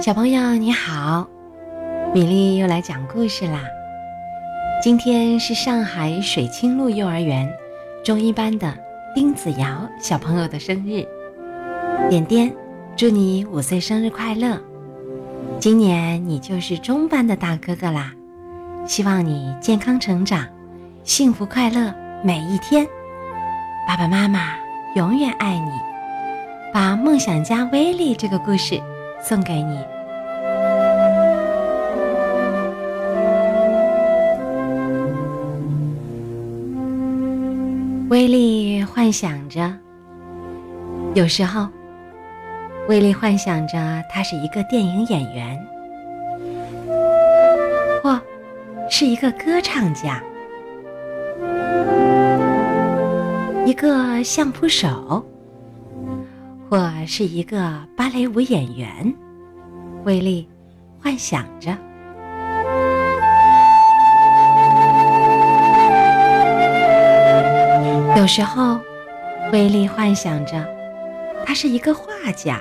小朋友你好，米粒又来讲故事啦。今天是上海水清路幼儿园中一班的丁子瑶小朋友的生日，点点，祝你五岁生日快乐！今年你就是中班的大哥哥啦，希望你健康成长，幸福快乐每一天。爸爸妈妈永远爱你。把梦想家威力这个故事。送给你。威力幻想着，有时候，威力幻想着他是一个电影演员，或是一个歌唱家，一个相扑手。或是一个芭蕾舞演员，威力幻想着；有时候，威力幻想着他是一个画家，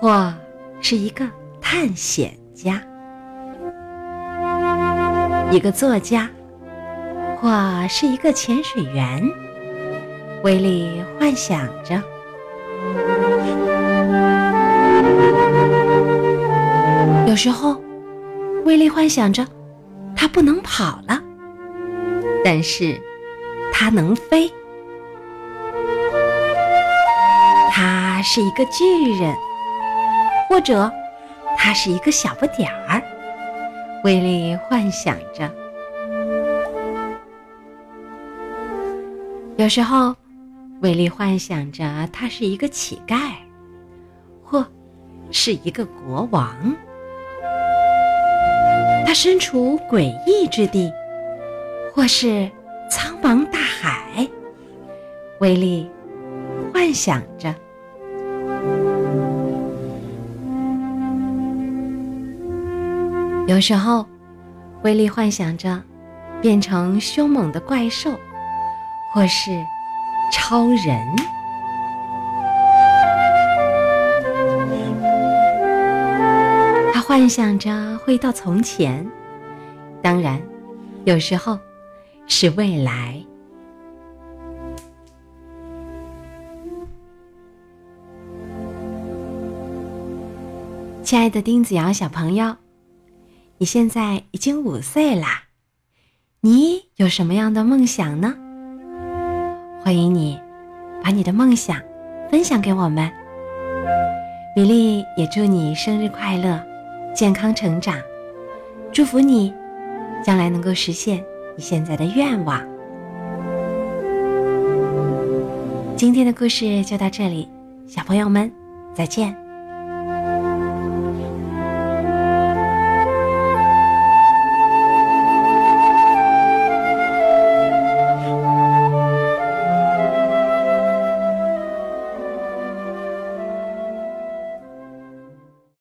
或是一个探险家，一个作家，或是一个潜水员。威力幻想着。有时候，威力幻想着他不能跑了，但是他能飞。他是一个巨人，或者他是一个小不点儿。威力幻想着。有时候，威力幻想着他是一个乞丐，或是一个国王。他身处诡异之地，或是苍茫大海，威力幻想着。有时候，威力幻想着变成凶猛的怪兽，或是超人。幻想着回到从前，当然，有时候是未来。亲爱的丁子瑶小朋友，你现在已经五岁啦，你有什么样的梦想呢？欢迎你把你的梦想分享给我们。米粒也祝你生日快乐！健康成长，祝福你，将来能够实现你现在的愿望。今天的故事就到这里，小朋友们再见。